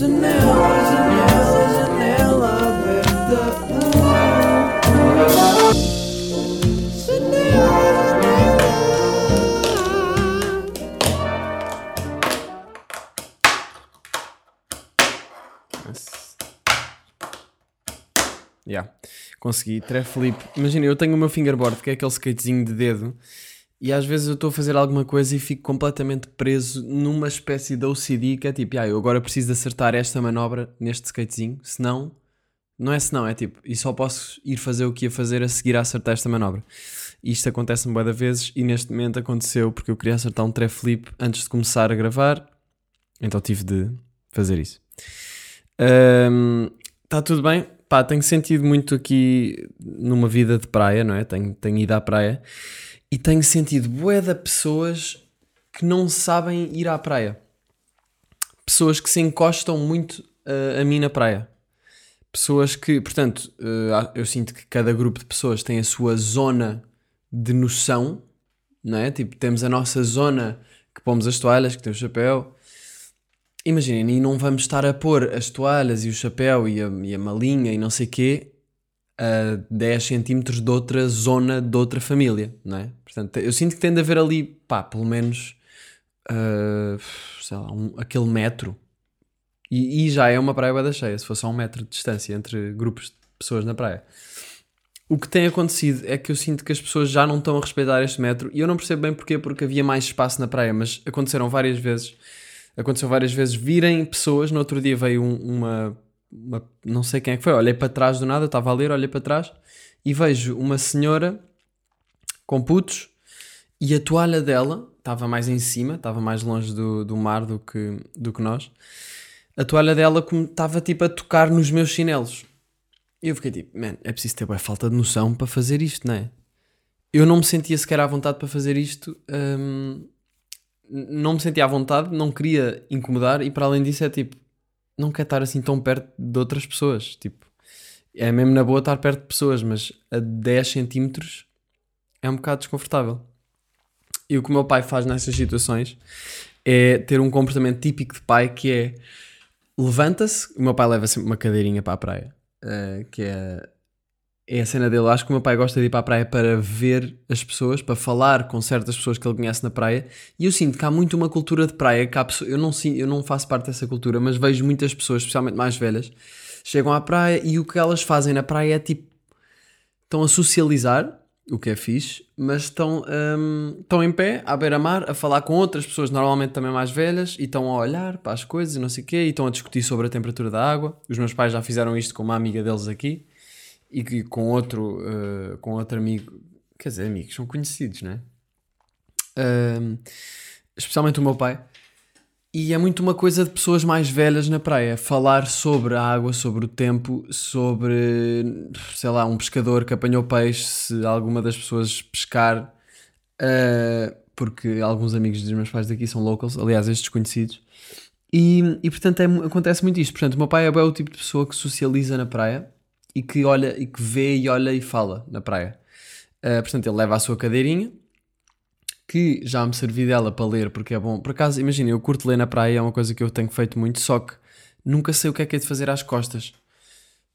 Janela, janela, janela aberta. Yeah. Consegui, tref flip. Imagina, eu tenho o meu fingerboard, que é aquele skatezinho de dedo, e às vezes eu estou a fazer alguma coisa e fico completamente preso numa espécie de OCD que é tipo, ah, eu agora preciso acertar esta manobra neste skatezinho, senão, não é senão, é tipo, e só posso ir fazer o que ia fazer a seguir a acertar esta manobra. Isto acontece-me boa vezes e neste momento aconteceu porque eu queria acertar um tref flip antes de começar a gravar, então tive de fazer isso. Está tudo bem? Pá, tenho sentido muito aqui numa vida de praia, não é? Tenho, tenho ido à praia e tenho sentido de pessoas que não sabem ir à praia. Pessoas que se encostam muito uh, a mim na praia. Pessoas que, portanto, uh, eu sinto que cada grupo de pessoas tem a sua zona de noção, não é? Tipo, temos a nossa zona que pomos as toalhas, que tem o chapéu, imaginem, e não vamos estar a pôr as toalhas e o chapéu e a, e a malinha e não sei quê a 10 centímetros de outra zona de outra família, não é? Portanto, eu sinto que tem de haver ali, pá, pelo menos, uh, sei lá, um, aquele metro. E, e, já é uma praia da cheia, se fosse só um metro de distância entre grupos de pessoas na praia. O que tem acontecido é que eu sinto que as pessoas já não estão a respeitar este metro e eu não percebo bem porquê, porque havia mais espaço na praia, mas aconteceram várias vezes aconteceu várias vezes virem pessoas. No outro dia veio um, uma, uma, Não sei quem é que foi. Olhei para trás do nada, estava a ler, olhei para trás e vejo uma senhora com putos e a toalha dela estava mais em cima, estava mais longe do, do mar do que, do que nós. A toalha dela estava tipo a tocar nos meus chinelos. E eu fiquei tipo, man, é preciso ter boa falta de noção para fazer isto, não é? Eu não me sentia sequer à vontade para fazer isto. Hum, não me sentia à vontade, não queria incomodar e para além disso é tipo, não quero estar assim tão perto de outras pessoas. Tipo, é mesmo na boa estar perto de pessoas, mas a 10 centímetros é um bocado desconfortável. E o que o meu pai faz nessas situações é ter um comportamento típico de pai que é levanta-se, o meu pai leva sempre uma cadeirinha para a praia, uh, que é é a cena dele. Acho que o meu pai gosta de ir para a praia para ver as pessoas, para falar com certas pessoas que ele conhece na praia. E eu sinto que há muito uma cultura de praia. Que eu, não, eu não faço parte dessa cultura, mas vejo muitas pessoas, especialmente mais velhas, chegam à praia e o que elas fazem na praia é tipo. estão a socializar, o que é fixe, mas estão, um, estão em pé, à beira-mar, a falar com outras pessoas, normalmente também mais velhas, e estão a olhar para as coisas e não sei o quê, e estão a discutir sobre a temperatura da água. Os meus pais já fizeram isto com uma amiga deles aqui e que com outro, uh, com outro amigo, quer dizer, amigos, são conhecidos, não é? Uh, especialmente o meu pai. E é muito uma coisa de pessoas mais velhas na praia, falar sobre a água, sobre o tempo, sobre, sei lá, um pescador que apanhou peixe, se alguma das pessoas pescar, uh, porque alguns amigos dos meus pais daqui são locals, aliás, estes conhecidos. E, e portanto é, acontece muito isto. Portanto, o meu pai é o tipo de pessoa que socializa na praia e que olha e que vê e olha e fala na praia. Uh, portanto, ele leva a sua cadeirinha, que já me servi dela para ler porque é bom. Por acaso, imagina, eu curto ler na praia, é uma coisa que eu tenho feito muito, só que nunca sei o que é que é de fazer às costas.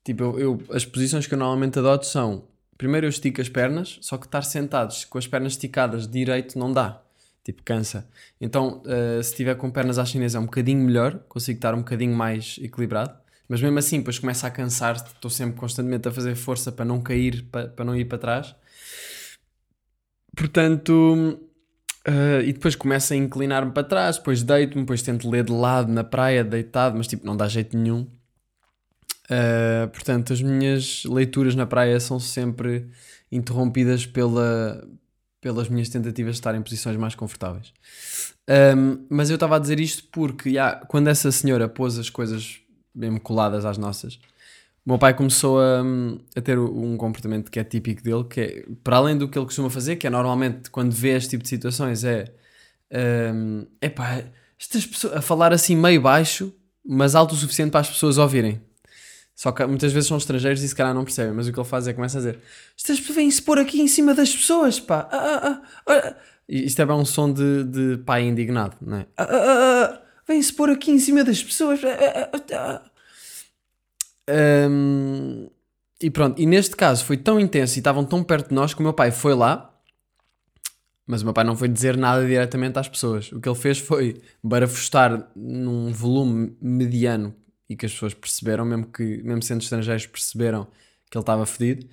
Tipo, eu, eu, as posições que eu normalmente adoto são: primeiro eu estico as pernas, só que estar sentados com as pernas esticadas direito não dá. Tipo, cansa. Então, uh, se estiver com pernas à chinesa é um bocadinho melhor, consigo estar um bocadinho mais equilibrado. Mas mesmo assim, depois começa a cansar-te, estou sempre constantemente a fazer força para não cair, para, para não ir para trás. Portanto, uh, e depois começo a inclinar-me para trás, depois deito-me, depois tento ler de lado na praia, deitado, mas tipo, não dá jeito nenhum. Uh, portanto, as minhas leituras na praia são sempre interrompidas pela, pelas minhas tentativas de estar em posições mais confortáveis. Um, mas eu estava a dizer isto porque yeah, quando essa senhora pôs as coisas mesmo coladas às nossas. O meu pai começou a, a ter um comportamento que é típico dele, que é, para além do que ele costuma fazer, que é normalmente quando vê este tipo de situações, é um, epá, estas pessoas a falar assim meio baixo, mas alto o suficiente para as pessoas ouvirem. Só que muitas vezes são estrangeiros e se calhar não percebem, mas o que ele faz é começa a dizer: Estas pessoas vêm-se pôr aqui em cima das pessoas, pá. Ah, ah, ah. Isto é bem um som de, de pai indignado, não é? Ah, ah, ah, ah vem-se pôr aqui em cima das pessoas. Hum, e pronto, e neste caso foi tão intenso e estavam tão perto de nós que o meu pai foi lá, mas o meu pai não foi dizer nada diretamente às pessoas. O que ele fez foi barafustar num volume mediano e que as pessoas perceberam, mesmo que mesmo sendo estrangeiros, perceberam que ele estava fedido.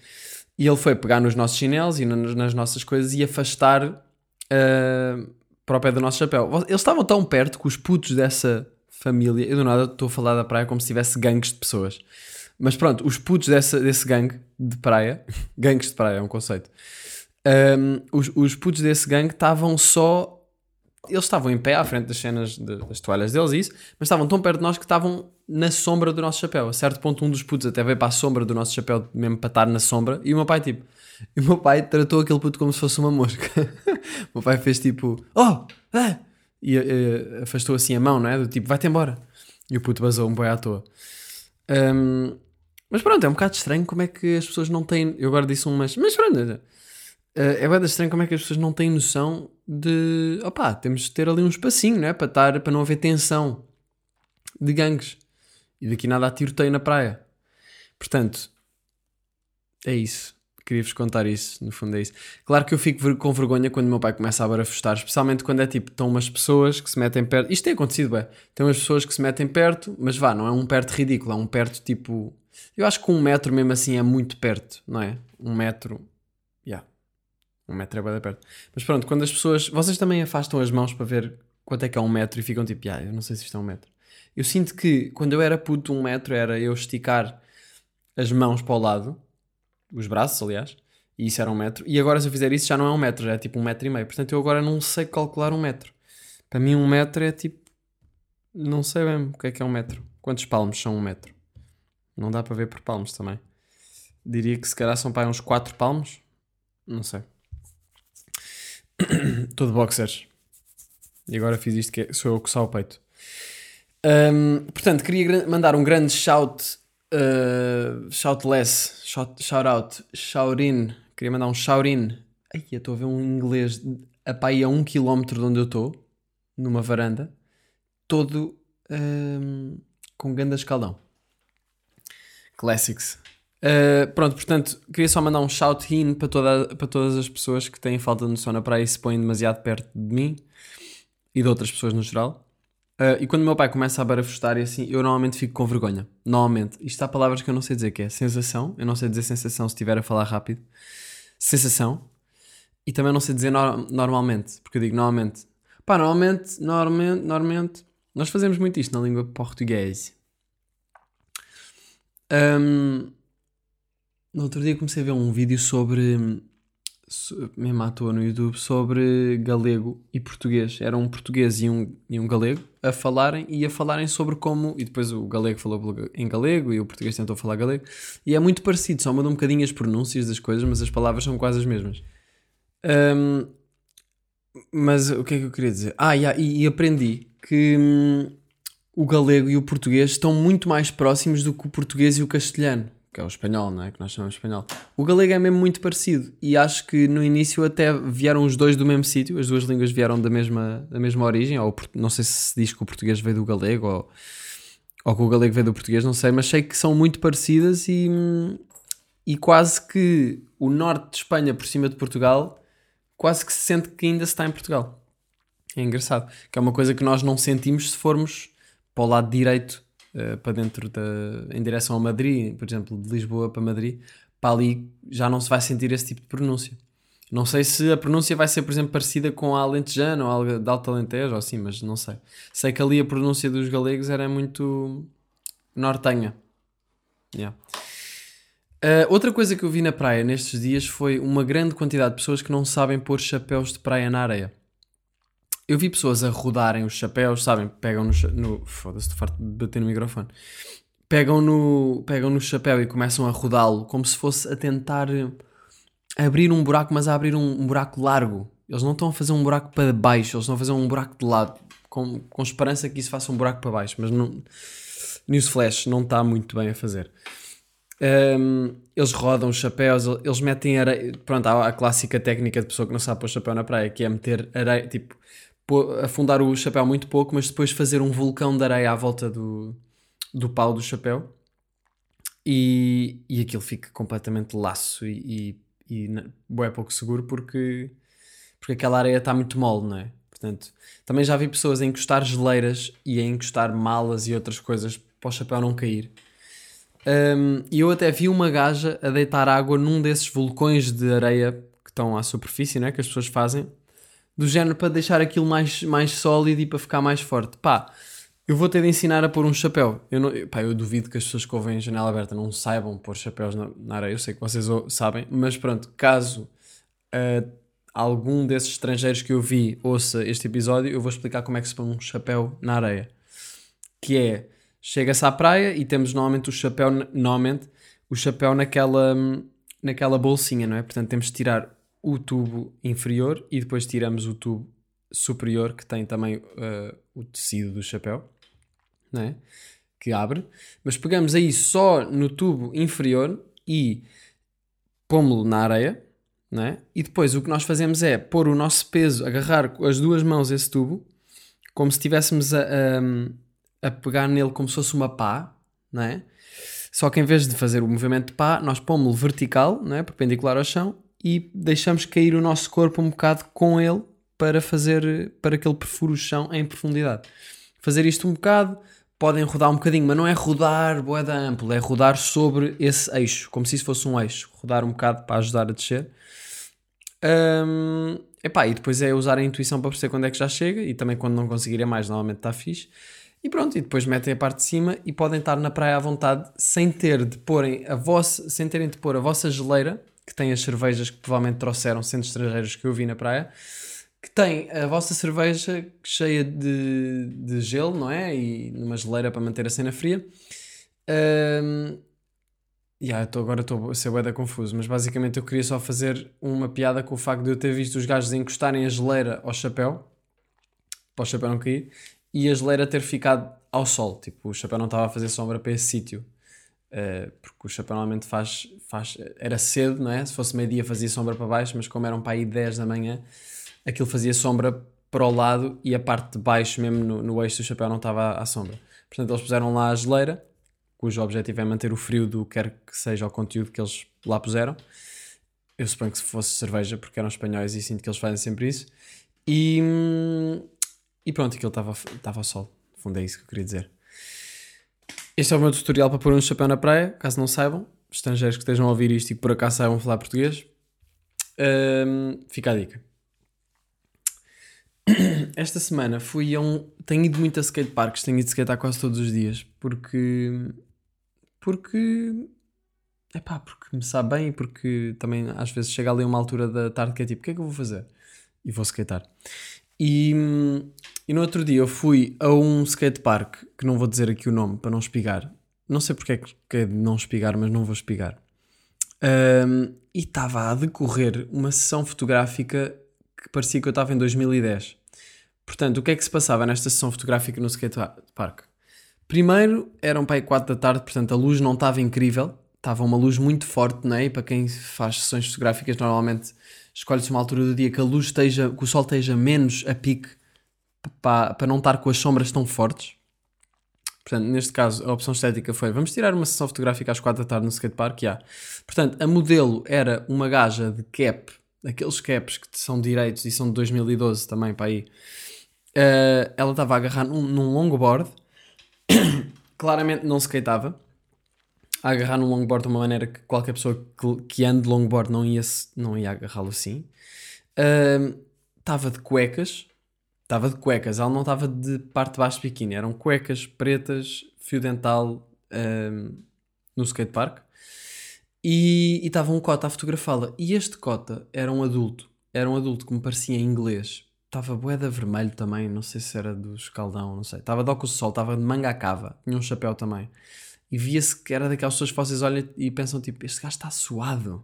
E ele foi pegar nos nossos chinelos e nas, nas nossas coisas e afastar uh, para o pé do nosso chapéu. Eles estavam tão perto que os putos dessa família, eu do nada estou a falar da praia como se tivesse gangues de pessoas. Mas pronto, os putos dessa, desse gangue de praia, gangues de praia é um conceito, um, os, os putos desse gangue estavam só. Eles estavam em pé à frente das cenas de, das toalhas deles e isso, mas estavam tão perto de nós que estavam na sombra do nosso chapéu. A certo ponto, um dos putos até veio para a sombra do nosso chapéu, mesmo para estar na sombra, e o meu pai, tipo, e o meu pai tratou aquele puto como se fosse uma mosca. o meu pai fez tipo, oh, ah! e uh, afastou assim a mão, não é? Do tipo, vai-te embora. E o puto basou um boi à toa. Um, mas pronto, é um bocado estranho como é que as pessoas não têm. Eu agora disse um mas. Mas pronto, é bem estranho como é que as pessoas não têm noção de. opá, temos de ter ali um espacinho, não é? Para, estar, para não haver tensão de gangues. E daqui nada há tiroteio na praia. Portanto, é isso. Queria-vos contar isso, no fundo é isso. Claro que eu fico com vergonha quando o meu pai começa a barafustar, especialmente quando é tipo, estão umas pessoas que se metem perto. Isto tem acontecido, é. Tem umas pessoas que se metem perto, mas vá, não é um perto ridículo, é um perto tipo. Eu acho que um metro mesmo assim é muito perto, não é? Um metro. Yeah. Um metro é bem perto. Mas pronto, quando as pessoas. Vocês também afastam as mãos para ver quanto é que é um metro e ficam tipo, ah, eu não sei se isto é um metro. Eu sinto que quando eu era puto, um metro era eu esticar as mãos para o lado os braços, aliás, e isso era um metro. E agora, se eu fizer isso, já não é um metro, já é tipo um metro e meio. Portanto, eu agora não sei calcular um metro. Para mim, um metro é tipo. Não sei mesmo o que é que é um metro. Quantos palmos são um metro? Não dá para ver por palmos também. Diria que se calhar são para uns 4 palmos. Não sei. Estou de boxers. E agora fiz isto que é, sou eu que só o peito. Um, portanto, queria mandar um grande shout Uh, shoutless, shout, shout out, shout in. Queria mandar um shout in. Ai, eu estou a ver um inglês a pá a um quilómetro de onde eu estou, numa varanda, todo um, com ganda escaldão. Classics. Uh, pronto, portanto, queria só mandar um shout in para, toda, para todas as pessoas que têm falta de noção na praia e se põem demasiado perto de mim e de outras pessoas no geral. Uh, e quando meu pai começa a barafustar e assim, eu normalmente fico com vergonha. Normalmente. Isto há palavras que eu não sei dizer, que é sensação. Eu não sei dizer sensação se estiver a falar rápido. Sensação. E também não sei dizer no normalmente. Porque eu digo normalmente. Pá, normalmente, normalmente, normalmente. Nós fazemos muito isto na língua portuguesa. Um, no outro dia comecei a ver um vídeo sobre mesmo à toa no YouTube, sobre galego e português. Era um português e um, e um galego a falarem e a falarem sobre como. E depois o galego falou em galego e o português tentou falar galego. E é muito parecido, só mudam um bocadinho as pronúncias das coisas, mas as palavras são quase as mesmas. Um, mas o que é que eu queria dizer? Ah, yeah, e, e, aprendi que hum, o galego e o português estão muito mais próximos do que o português e o castelhano que é o espanhol, não é? Que nós chamamos espanhol. O galego é mesmo muito parecido e acho que no início até vieram os dois do mesmo sítio, as duas línguas vieram da mesma, da mesma origem, ou não sei se se diz que o português veio do galego ou, ou que o galego veio do português, não sei, mas sei que são muito parecidas e, e quase que o norte de Espanha por cima de Portugal quase que se sente que ainda se está em Portugal. É engraçado, que é uma coisa que nós não sentimos se formos para o lado direito uh, para dentro da. em direção a Madrid, por exemplo, de Lisboa para Madrid, para ali já não se vai sentir esse tipo de pronúncia. Não sei se a pronúncia vai ser, por exemplo, parecida com a alentejana ou a de Alto Alentejo ou assim, mas não sei. Sei que ali a pronúncia dos galegos era muito nortenha. Yeah. Uh, outra coisa que eu vi na praia nestes dias foi uma grande quantidade de pessoas que não sabem pôr chapéus de praia na areia. Eu vi pessoas a rodarem os chapéus, sabem? Pegam no. no Foda-se, estou farto de bater no microfone. Pegam no, pegam no chapéu e começam a rodá-lo como se fosse a tentar abrir um buraco, mas a abrir um, um, buraco largo. Eles não estão a fazer um buraco para baixo, eles estão a fazer um buraco de lado, com, com esperança que isso faça um buraco para baixo, mas não. Newsflash não está muito bem a fazer. Um, eles rodam os chapéus, eles metem areia. Pronto, há a clássica técnica de pessoa que não sabe pôr chapéu na praia, que é meter areia, tipo, afundar o chapéu muito pouco, mas depois fazer um vulcão de areia à volta do, do pau do chapéu e, e aquilo fica completamente laço e, e, e bué pouco seguro porque, porque aquela areia está muito mole, não é? Portanto, também já vi pessoas a encostar geleiras e a encostar malas e outras coisas para o chapéu não cair. Um, e eu até vi uma gaja a deitar água num desses vulcões de areia que estão à superfície, né, que as pessoas fazem, do género para deixar aquilo mais, mais sólido e para ficar mais forte. Pá, eu vou ter de ensinar a pôr um chapéu. Eu, não, pá, eu duvido que as pessoas que ouvem janela aberta não saibam pôr chapéus na, na areia. Eu sei que vocês sabem, mas pronto, caso ah, algum desses estrangeiros que eu vi ouça este episódio, eu vou explicar como é que se põe um chapéu na areia. Que é, chega-se à praia e temos normalmente o chapéu, normalmente, o chapéu naquela, naquela bolsinha, não é? Portanto, temos de tirar o tubo inferior e depois tiramos o tubo superior que tem também ah, o tecido do chapéu, não é? Que abre. Mas pegamos aí só no tubo inferior e pomos-lo na areia, não é? E depois o que nós fazemos é pôr o nosso peso, agarrar com as duas mãos esse tubo, como se estivéssemos a, a, a pegar nele como se fosse uma pá, não é? Só que em vez de fazer o movimento de pá, nós pomos-lo vertical, não é? perpendicular ao chão, e deixamos cair o nosso corpo um bocado com ele para fazer para que ele perfure o chão em profundidade. Fazer isto um bocado, podem rodar um bocadinho, mas não é rodar boeda ampla, é rodar sobre esse eixo, como se isso fosse um eixo. Rodar um bocado para ajudar a descer. Hum, epá, e depois é usar a intuição para perceber quando é que já chega e também quando não conseguirem mais, normalmente está fixe. E pronto, e depois metem a parte de cima e podem estar na praia à vontade sem ter de porem a vossa, sem terem de pôr a vossa geleira, que tem as cervejas que provavelmente trouxeram sendo estrangeiros que eu vi na praia, que tem a vossa cerveja cheia de, de gelo, não é? E numa geleira para manter a cena fria. Hum, Yeah, tô, agora estou a ser bué confuso, mas basicamente eu queria só fazer uma piada com o facto de eu ter visto os gajos encostarem a geleira ao chapéu, para o chapéu não cair, e a geleira ter ficado ao sol. Tipo, o chapéu não estava a fazer sombra para esse sítio. Eh, porque o chapéu normalmente faz, faz. Era cedo, não é? Se fosse meio-dia fazia sombra para baixo, mas como eram para aí 10 da manhã, aquilo fazia sombra para o lado e a parte de baixo, mesmo no, no eixo do chapéu, não estava à sombra. Portanto, eles puseram lá a geleira, cujo objetivo é manter o frio do que quer que seja o conteúdo que eles lá puseram. Eu suponho que se fosse cerveja, porque eram espanhóis e sinto que eles fazem sempre isso. E, hum, e pronto, aquilo estava ao sol. No fundo, é isso que eu queria dizer. Este é o meu tutorial para pôr um chapéu na praia, caso não saibam. Estrangeiros que estejam a ouvir isto e que por acaso saibam falar português. Hum, fica a dica. Esta semana fui a um. Tenho ido muito a skateparks, tenho ido skatear quase todos os dias, porque. Porque. Epá, porque me sabe bem e porque também às vezes chega ali uma altura da tarde que é tipo, o que é que eu vou fazer? E vou skatear. E, e no outro dia eu fui a um skatepark, que não vou dizer aqui o nome para não espigar. Não sei porque é que é de não espigar, mas não vou espigar. Ahm, e estava a decorrer uma sessão fotográfica que parecia que eu estava em 2010. Portanto, o que é que se passava nesta sessão fotográfica no skatepark? Primeiro, eram para aí 4 da tarde, portanto a luz não estava incrível, estava uma luz muito forte, não é? E para quem faz sessões fotográficas, normalmente escolhe-se uma altura do dia que a luz esteja, que o sol esteja menos a pique para, para não estar com as sombras tão fortes. Portanto, neste caso, a opção estética foi: vamos tirar uma sessão fotográfica às 4 da tarde no skatepark? Yeah. Portanto, a modelo era uma gaja de cap, aqueles caps que são direitos e são de 2012 também, para aí. Uh, ela estava a agarrar num, num longboard, claramente não skateava, a agarrar num longboard de uma maneira que qualquer pessoa que, ande de longboard não ia, não ia agarrá-lo assim. Uh, Estava de cuecas, estava de cuecas, ela não estava de parte de baixo de biquíni, eram cuecas pretas, fio dental um, no skatepark. E estava um cota a fotografá-la. E este cota era um adulto, era um adulto que me parecia em inglês, estava boeda vermelho também, não sei se era do escaldão, não sei, estava de óculos de sol, estava de manga à cava, tinha um chapéu também. E via-se que era daquelas pessoas que vocês olham e pensam tipo, este gajo está suado.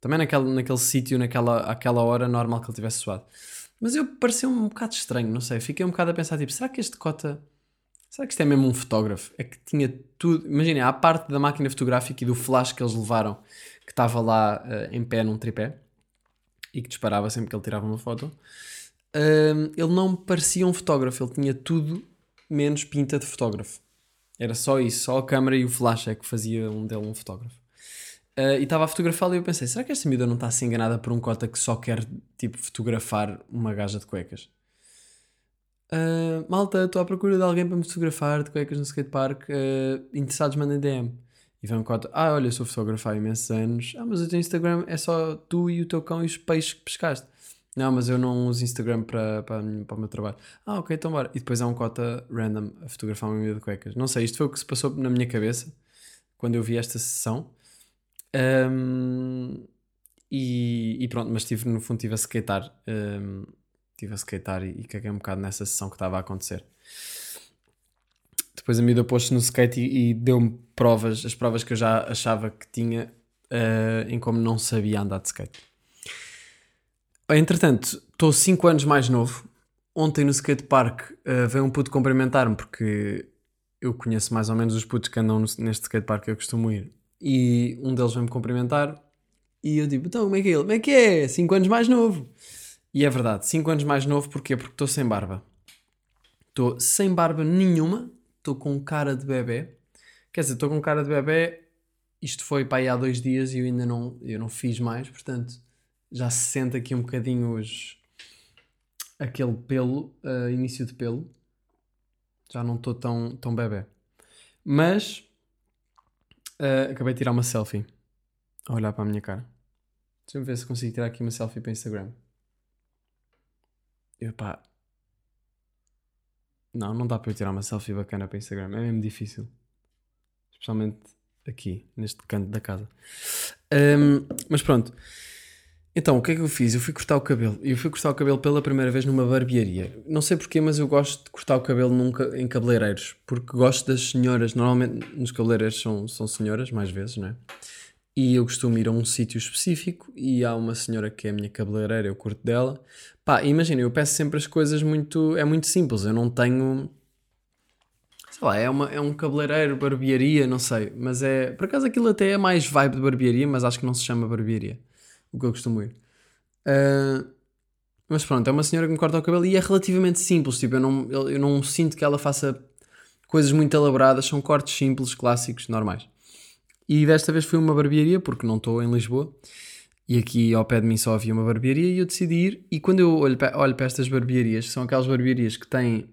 Também naquele, naquele sítio, naquela aquela hora, normal que ele tivesse suado. Mas eu pareceu-me um bocado estranho, não sei. Fiquei um bocado a pensar, tipo, será que este cota. Será que isto é mesmo um fotógrafo? É que tinha tudo. Imaginem, à parte da máquina fotográfica e do flash que eles levaram, que estava lá eh, em pé num tripé e que disparava sempre que ele tirava uma foto. hum, ele não parecia um fotógrafo, ele tinha tudo menos pinta de fotógrafo. Era só isso, só a câmera e o flash é que fazia um dele um fotógrafo. Uh, e estava a fotografá-lo e eu pensei, será que esta miúda não está a ser enganada por um cota que só quer, tipo, fotografar uma gaja de cuecas? Uh, malta, estou à procura de alguém para me fotografar de cuecas no skatepark. Uh, interessados, mandem DM. E vem um cota, ah, olha, sou fotógrafo há imensos anos. Ah, mas o teu Instagram é só tu e o teu cão e os peixes que pescaste. Não, mas eu não uso Instagram para, para, para o meu trabalho. Ah, ok, então bora. E depois há um cota random a fotografar uma miúda de cuecas. Não sei, isto foi o que se passou na minha cabeça quando eu vi esta sessão. Um, e, e, pronto, mas tive, no fundo estive a skatear. Um, estive a skatear e, e caguei um bocado nessa sessão que estava a acontecer. Depois a miúda pôs-se no skate e, e deu-me provas, as provas que eu já achava que tinha uh, em como não sabia andar de skate. Entretanto, estou 5 anos mais novo. Ontem no skatepark uh, veio um puto cumprimentar-me porque eu conheço mais ou menos os putos que andam no, neste skatepark que eu costumo ir. E um deles veio-me cumprimentar e eu digo, então como é que é ele? Como é que é? 5 anos mais novo. E é verdade, 5 anos mais novo, porquê? Porque estou sem barba. Estou sem barba nenhuma, estou com cara de bebê. Quer dizer, estou com cara de bebê, isto foi para aí há dois dias e eu ainda não, eu não fiz mais, portanto já se sente aqui um bocadinho os, aquele pelo, uh, início de pelo. Já não estou tão, tão bebê. Mas uh, acabei de tirar uma selfie a olhar para a minha cara. Deixa-me ver se consigo tirar aqui uma selfie para o Instagram. Epá. Não, não dá para eu tirar uma selfie bacana para o Instagram. É mesmo difícil. Especialmente aqui, neste canto da casa. Um, mas pronto. Então, o que é que eu fiz? Eu fui cortar o cabelo. Eu fui cortar o cabelo pela primeira vez numa barbearia. Não sei porquê, mas eu gosto de cortar o cabelo nunca em cabeleireiros. Porque gosto das senhoras. Normalmente nos cabeleireiros são, são senhoras, mais vezes, não é? E eu costumo ir a um sítio específico e há uma senhora que é a minha cabeleireira, eu curto dela. Pá, imagina, eu peço sempre as coisas muito. É muito simples. Eu não tenho. Sei lá, é, uma, é um cabeleireiro, barbearia, não sei. Mas é. Por acaso aquilo até é mais vibe de barbearia, mas acho que não se chama barbearia o que eu costumo ir. Uh, mas pronto, é uma senhora que me corta o cabelo e é relativamente simples. Tipo, eu não, eu, não sinto que ela faça coisas muito elaboradas, são cortes simples, clássicos, normais. E desta vez fui uma barbearia, porque não estou em Lisboa. E aqui ao pé de mim só havia uma barbearia e eu decidi ir. E quando eu olho para, olho para estas barbearias, são aquelas barbearias que têm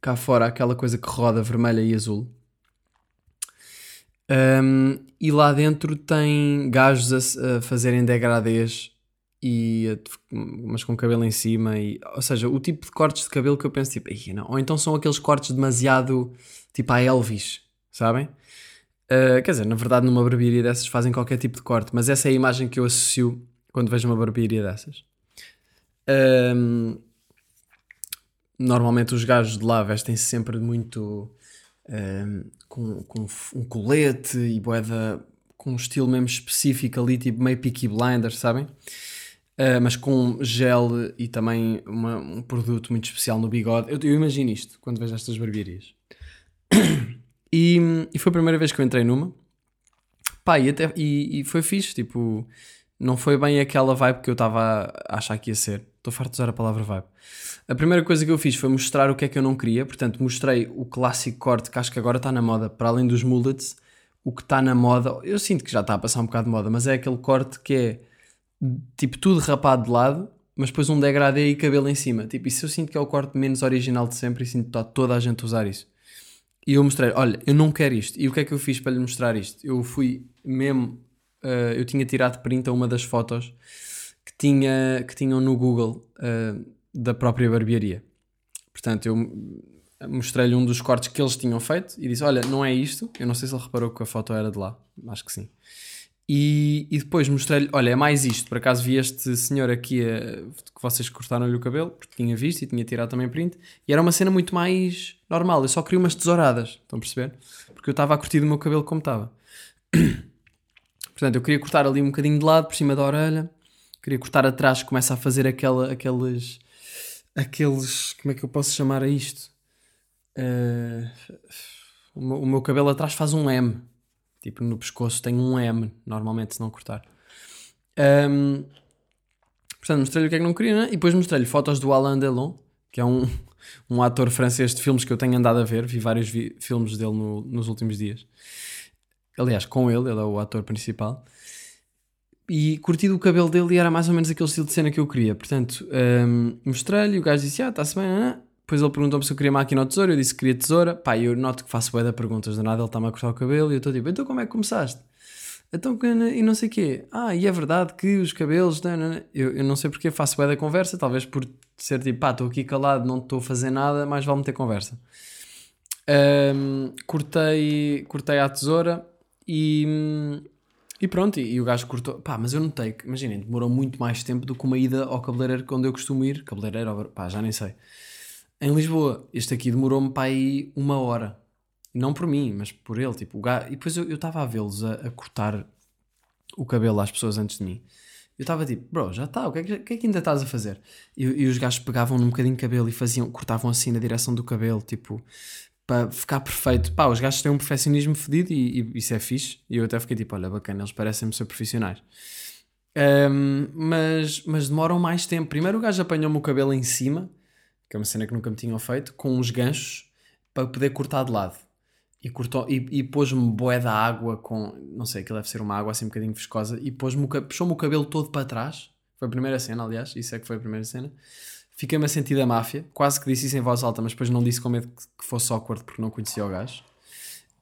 cá fora aquela coisa que roda vermelha e azul. Um, e lá dentro tem gajos a, a fazerem degradês e a, mas com cabelo em cima e, ou seja, o tipo de cortes de cabelo que eu penso tipo, não. ou então são aqueles cortes demasiado tipo a Elvis, sabem? Uh, quer dizer, na verdade numa barbearia dessas fazem qualquer tipo de corte, mas essa é a imagem que eu associo quando vejo uma barbearia dessas. Um, normalmente os gajos de lá vestem-se sempre muito um, com, com um colete e boeda com um estilo mesmo específico ali, tipo meio Peaky Blinders, sabem? Uh, mas com gel e também uma, um produto muito especial no bigode. Eu, eu, imagino isto quando vejo estas barbearias. e, e, foi a primeira vez que eu entrei numa. Pá, e, até, e, e foi fixe, tipo, não foi bem aquela vibe que eu estava a achar que ia ser. Estou farto de usar a palavra vibe. A primeira coisa que eu fiz foi mostrar o que é que eu não queria, portanto, mostrei o clássico corte que acho que agora está na moda, para além dos mullets, o que está na moda, eu sinto que já está a passar um bocado de moda, mas é aquele corte que é tipo tudo rapado de lado, mas depois um degradê e cabelo em cima. Tipo, isso eu sinto que é o corte menos original de sempre e sinto que está toda a gente a usar isso. E eu mostrei, olha, eu não quero isto. E o que é que eu fiz para lhe mostrar isto? Eu fui mesmo, uh, eu tinha tirado print a uma das fotos que, tinha, que tinham no Google. Uh, da própria barbearia. Portanto, eu mostrei-lhe um dos cortes que eles tinham feito e disse: Olha, não é isto. Eu não sei se ele reparou que a foto era de lá, acho que sim. E, e depois mostrei-lhe: Olha, é mais isto. Por acaso vi este senhor aqui a, que vocês cortaram-lhe o cabelo, porque tinha visto e tinha tirado também print. E era uma cena muito mais normal. Eu só queria umas tesouradas, estão a perceber? Porque eu estava a curtir o meu cabelo como estava. Portanto, eu queria cortar ali um bocadinho de lado, por cima da orelha. Queria cortar atrás, começa a fazer aquela, aqueles aqueles. Como é que eu posso chamar a isto? Uh, o, meu, cabelo atrás faz um M. Tipo, no pescoço tem um M, normalmente, se não cortar. Um, Portanto, mostrei-lhe o que é que não queria, né? e depois mostrei-lhe fotos do Alain Delon, que é um, um ator francês de filmes que eu tenho andado a ver, vi vários vi- filmes dele no- nos últimos dias. Aliás, com ele, ele é o ator principal. E curti do cabelo dele e era mais ou menos aquele estilo de cena que eu queria. Portanto, hum, mostrei-lhe, o gajo disse: Ah, está-se bem. Depois ele perguntou-me se eu queria máquina ou tesoura. Eu disse que queria tesoura. Pá, eu noto que faço bué de perguntas. Do nada ele está-me a cortar o cabelo e eu estou tipo: Então como é que começaste? Então, e não sei o quê. Ah, e é verdade que os cabelos. não, não, não. Eu, eu não sei porque faço bué da conversa. Talvez por ser tipo: Pá, estou aqui calado, não estou a fazer nada, mais vale-me ter conversa. Hum, cortei, cortei à tesoura e, e pronto, e, e o gajo cortou. Pá, mas eu notei que, imaginem, demorou muito mais tempo do que uma ida ao cabeleireiro onde eu costumo ir. Cabeleireiro, pá, já nem sei. Em Lisboa, este aqui demorou-me para aí uma hora. Não por mim, mas por ele. Tipo, o gajo... E depois eu estava a vê-los a, a cortar o cabelo às pessoas antes de mim. Eu estava tipo, bro, já está, o que é que, que é que ainda estás a fazer? E, e os gajos pegavam num bocadinho de cabelo e faziam, cortavam assim na direção do cabelo, tipo, para ficar perfeito. Pá, os gajos têm um perfeccionismo fedido e, e isso é fixe. E eu até fiquei tipo, olha, bacana, eles parecem-me ser profissionais. Ahm, mas, mas demoram mais tempo. Primeiro o gajo apanhou-me o cabelo em cima, que é uma cena que nunca me tinham feito, com uns ganchos para poder cortar de lado. E, cortou, e, e pôs-me boé da água com. Não sei, aquilo deve ser uma água assim um bocadinho viscosa. E pôs-me puxou-me o cabelo todo para trás. Foi a primeira cena, aliás. Isso é que foi a primeira cena. Fiquei-me a sentir da máfia. Quase que disse isso em voz alta, mas depois não disse com medo que, fosse awkward porque não conhecia o gajo.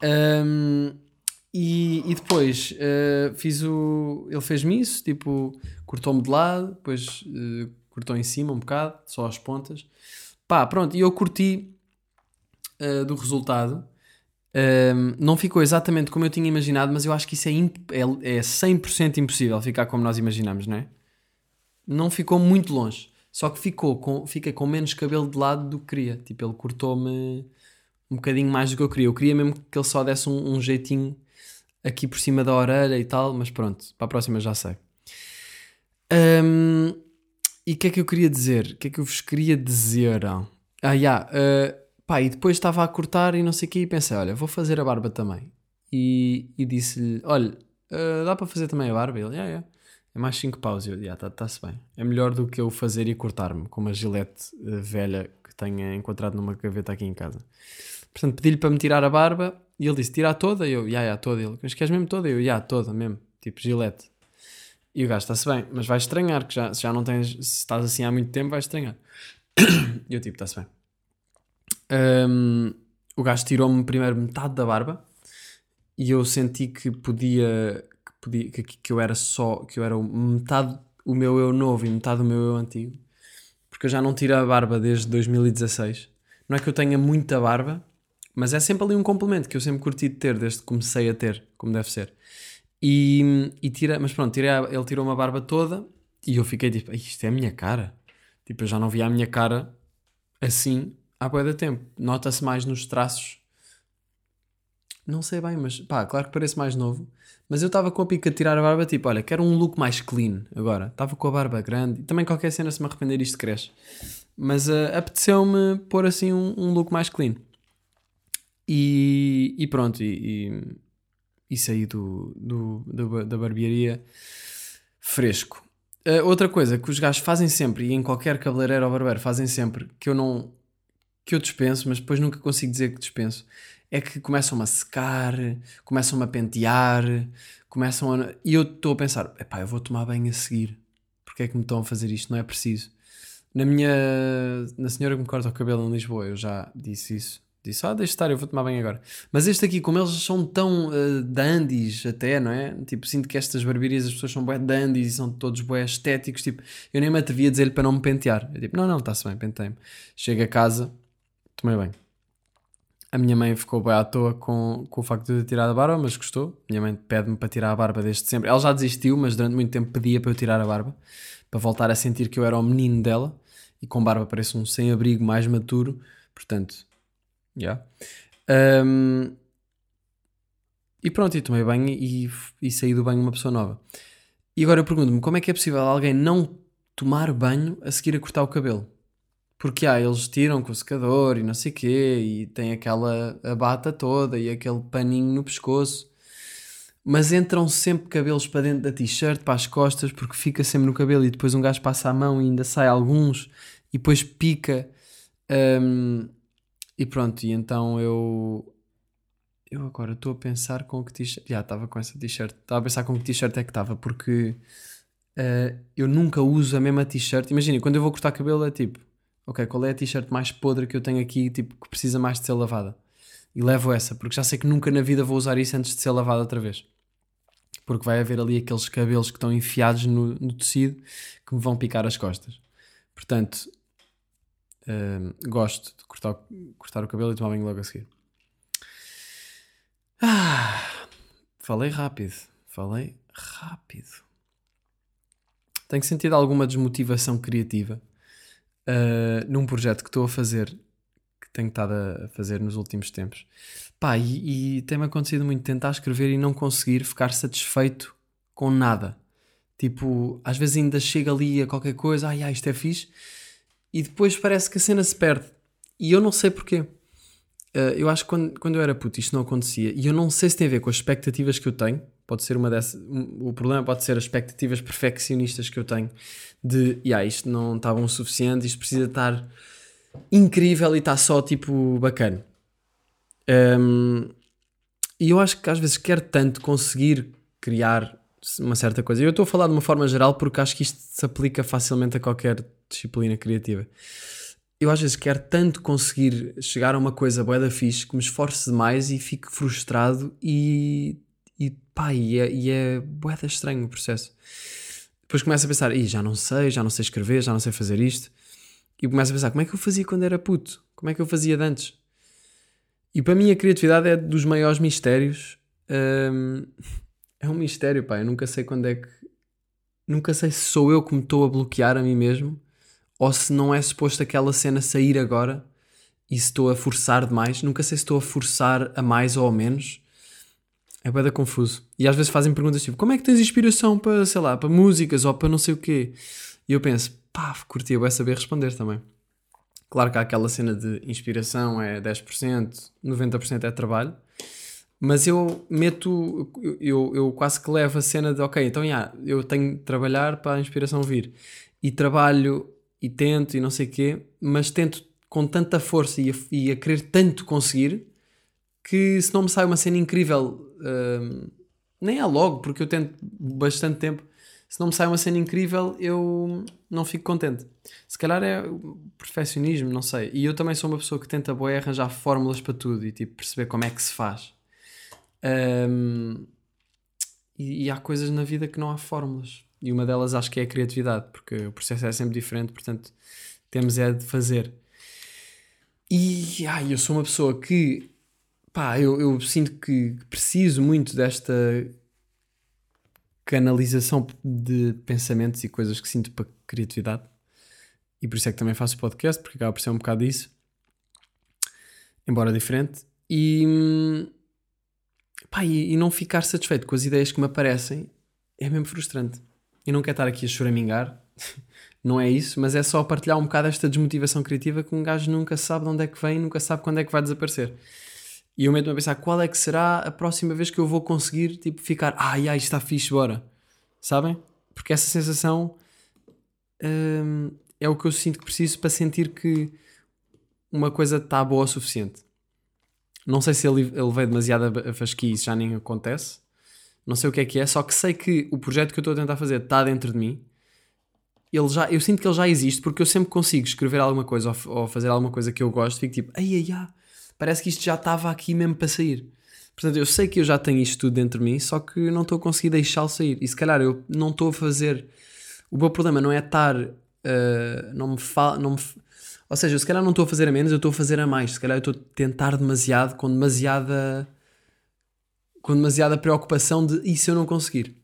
Ahm, e, e depois eh, fiz o. Ele fez-me isso, tipo, cortou-me de lado, depois eh, cortou em cima um bocado, só as pontas. Pá, pronto, e eu curti eh, do resultado. Um, não ficou exatamente como eu tinha imaginado, mas eu acho que isso é, é, é 100% impossível ficar como nós imaginamos, não é? Não ficou muito longe, só que ficou com, fica com menos cabelo de lado do que queria. Tipo, ele cortou-me um bocadinho mais do que eu queria. Eu queria mesmo que ele só desse um, um jeitinho aqui por cima da orelha e tal, mas pronto, para a próxima já sei. Um, e o que é que eu queria dizer? O que é que eu vos queria dizer? Ah, já. uh, pá, e depois estava a cortar e não sei o quê e pensei, olha, vou fazer a barba também. E, e disse-lhe, olha, uh, dá para fazer também a barba? Ele, já, já. É mais 5 paus. E eu, já, está-se bem. É melhor do que eu fazer e cortar-me com uma gilete uh, velha que tenha encontrado numa gaveta aqui em casa. Portanto, pedi-lhe para me tirar a barba e ele disse, tirar toda? E eu, já, já, toda. Ele, mas queres mesmo toda? E eu, já, toda mesmo. Tipo, gilete. E o gajo está-se bem, mas vais estranhar, que já, se já não tens, se estás assim há muito tempo, vais estranhar. E eu tipo, está-se bem. Um, o gajo tirou-me primeiro metade da barba e eu senti que podia, podia que, que eu era só, que eu era metade o meu eu novo e metade o meu eu antigo. Porque eu já não tiro a barba desde 2016. Não é que eu tenha muita barba, mas é sempre ali um complemento que eu sempre curti de ter desde que comecei a ter, como deve ser. E, e tira, mas pronto, ele tirou uma barba toda e eu fiquei tipo, "Ai, isto é a minha cara. Tipo, eu já não via a minha cara assim há de tempo. Nota-se mais nos traços. Não sei bem, mas pá, claro que parece mais novo. Mas eu estava com a pica de tirar a barba, tipo, olha, quero um look mais clean agora. Estava com a barba grande. E também qualquer cena, se me arrepender, isto cresce. Mas ah, apeteceu-me pôr assim um, um look mais clean. E, e pronto, e, e, e saí do, do, do- da barbearia fresco. Ah, outra coisa que os gajos fazem sempre, e em qualquer cabeleireiro ou barbeiro fazem sempre, que eu não que eu dispenso, mas depois nunca consigo dizer que dispenso, é que começam-me a secar, começam-me a pentear, começam a... E eu estou a pensar, epá, eu vou tomar banho a seguir. Porque é que me estão a fazer isto? Não é preciso. Na minha... Na senhora que me corta o cabelo em Lisboa, eu já disse isso. Disse, ah, deixa estar, eu vou tomar banho agora. Mas este aqui, como eles são tão uh, dandies até, não é? Tipo, sinto que estas barbearias as pessoas são bué dandies e são todos bué estéticos. Tipo, eu nem me atrevia a dizer-lhe para não me pentear. Eu tipo, não, não, está-se bem, pentei-me. Chego a casa, tomei bem. A minha mãe ficou bem à toa com, com o facto de eu ter tirado a barba, mas gostou. Minha mãe pede-me para tirar a barba desde sempre. Ela já desistiu, mas durante muito tempo pedia para eu tirar a barba, para voltar a sentir que eu era o menino dela. E com barba parece um sem-abrigo mais maturo. Portanto, já. Um, e pronto, e tomei banho e, e saí do banho uma pessoa nova. E agora eu pergunto-me como é que é possível alguém não tomar banho a seguir a cortar o cabelo? Porque ah, eles tiram com o secador e não sei quê, e tem aquela a bata toda e aquele paninho no pescoço. mas entram sempre cabelos para dentro da t-shirt, para as costas, porque fica sempre no cabelo e depois um gajo passa a mão e ainda sai alguns e depois pica. Um, e pronto, e então eu. Eu agora estou a pensar com que t-shirt. Já estava com essa t-shirt. Estava a pensar com que t-shirt é que estava, porque uh, eu nunca uso a mesma t-shirt. Imagina, quando eu vou cortar cabelo é tipo, ok, qual é a t-shirt mais podre que eu tenho aqui, tipo, que precisa mais de ser lavada? E levo essa, porque já sei que nunca na vida vou usar isso antes de ser lavada outra vez porque vai haver ali aqueles cabelos que estão enfiados no, no tecido que me vão picar as costas. Portanto, uh, gosto de cortar, cortar o cabelo e tomar banho logo a seguir. Ah, falei rápido, falei rápido. Tenho sentido alguma desmotivação criativa uh, num projeto que estou a fazer, que tenho estado a fazer nos últimos tempos. Pá, e, e tem-me acontecido muito tentar escrever e não conseguir ficar satisfeito com nada. Tipo, às vezes ainda chega ali a qualquer coisa, ai, ai, isto é fixe, e depois parece que a cena se perde. E eu não sei porquê. Uh, eu acho que quando, quando eu era puto isto não acontecia. E eu não sei se tem a ver com as expectativas que eu tenho. Pode ser uma dessas. O problema pode ser as expectativas perfeccionistas que eu tenho. De, yeah, isto não está bom o suficiente, isto precisa estar incrível e está só tipo bacana. Um, e eu acho que às vezes quer tanto conseguir criar uma certa coisa. Eu estou a falar de uma forma geral porque acho que isto se aplica facilmente a qualquer disciplina criativa. Eu às vezes quero tanto conseguir chegar a uma coisa boa da fixe que me esforce demais e fico frustrado e pá, e é, e é estranho o processo. Depois começo a pensar, Ih, já não sei, já não sei escrever, já não sei fazer isto. E começo a pensar, como é que eu fazia quando era puto? Como é que eu fazia de antes? E para mim a criatividade é dos maiores mistérios. É um mistério, pá. Eu nunca sei quando é que. Nunca sei se sou eu que me estou a bloquear a mim mesmo ou se não é suposto aquela cena sair agora e se estou a forçar demais. Nunca sei se estou a forçar a mais ou a menos. É bem confuso. E às vezes fazem perguntas tipo: como é que tens inspiração para, sei lá, para músicas ou para não sei o quê? E eu penso: pá, curtia, vai saber responder também. Claro que há aquela cena de inspiração é 10%, 90% é trabalho, mas eu meto, eu, eu quase que levo a cena de ok, então yeah, eu tenho de trabalhar para a inspiração vir e trabalho e tento e não sei o quê, mas tento com tanta força e a, e a querer tanto conseguir que se não me sai uma cena incrível, hum, nem é logo, porque eu tento bastante tempo, se não me sai uma cena incrível, eu não fico contente. Se calhar é perfeccionismo, não sei. E eu também sou uma pessoa que tenta boa arranjar fórmulas para tudo e tipo perceber como é que se faz. Um, e, e, há coisas na vida que não há fórmulas. E uma delas acho que é a criatividade, porque o processo é sempre diferente, portanto temos é de fazer. E ai, eu sou uma pessoa que pá, eu, eu sinto que preciso muito desta canalização de pensamentos e coisas que sinto para criatividade. E por isso é que também faço podcast, porque acaba por ser um bocado disso. Embora diferente. E, pá, e, e, não ficar satisfeito com as ideias que me aparecem é mesmo frustrante. E não quero estar aqui a choramingar, não é isso, mas é só partilhar um bocado esta desmotivação criativa que um gajo nunca sabe de onde é que vem, nunca sabe quando é que vai desaparecer. E eu meto-me a pensar qual é que será a próxima vez que eu vou conseguir tipo, ficar, ai ai, está fixe, bora. Sabem? Porque essa sensação hum, é o que eu sinto que preciso para sentir que uma coisa está boa o suficiente. Não sei se ele levei demasiado a fasquia já nem acontece. Não sei o que é que é, só que sei que o projeto que eu estou a tentar fazer está dentro de mim. Ele já, eu sinto que ele já existe porque eu sempre consigo escrever alguma coisa ou, ou fazer alguma coisa que eu gosto. Fico tipo, ai ai ai, parece que isto já estava aqui mesmo para sair. Portanto, eu sei que eu já tenho isto tudo dentro de mim, só que não estou a conseguir deixá-lo sair. E se calhar eu não estou a fazer. O meu problema não é estar. Uh, não me fa... não me... Ou seja, se calhar não estou a fazer a menos, eu estou a fazer a mais. Se calhar eu estou a tentar demasiado, com demasiada. com demasiada preocupação de e se eu não conseguir?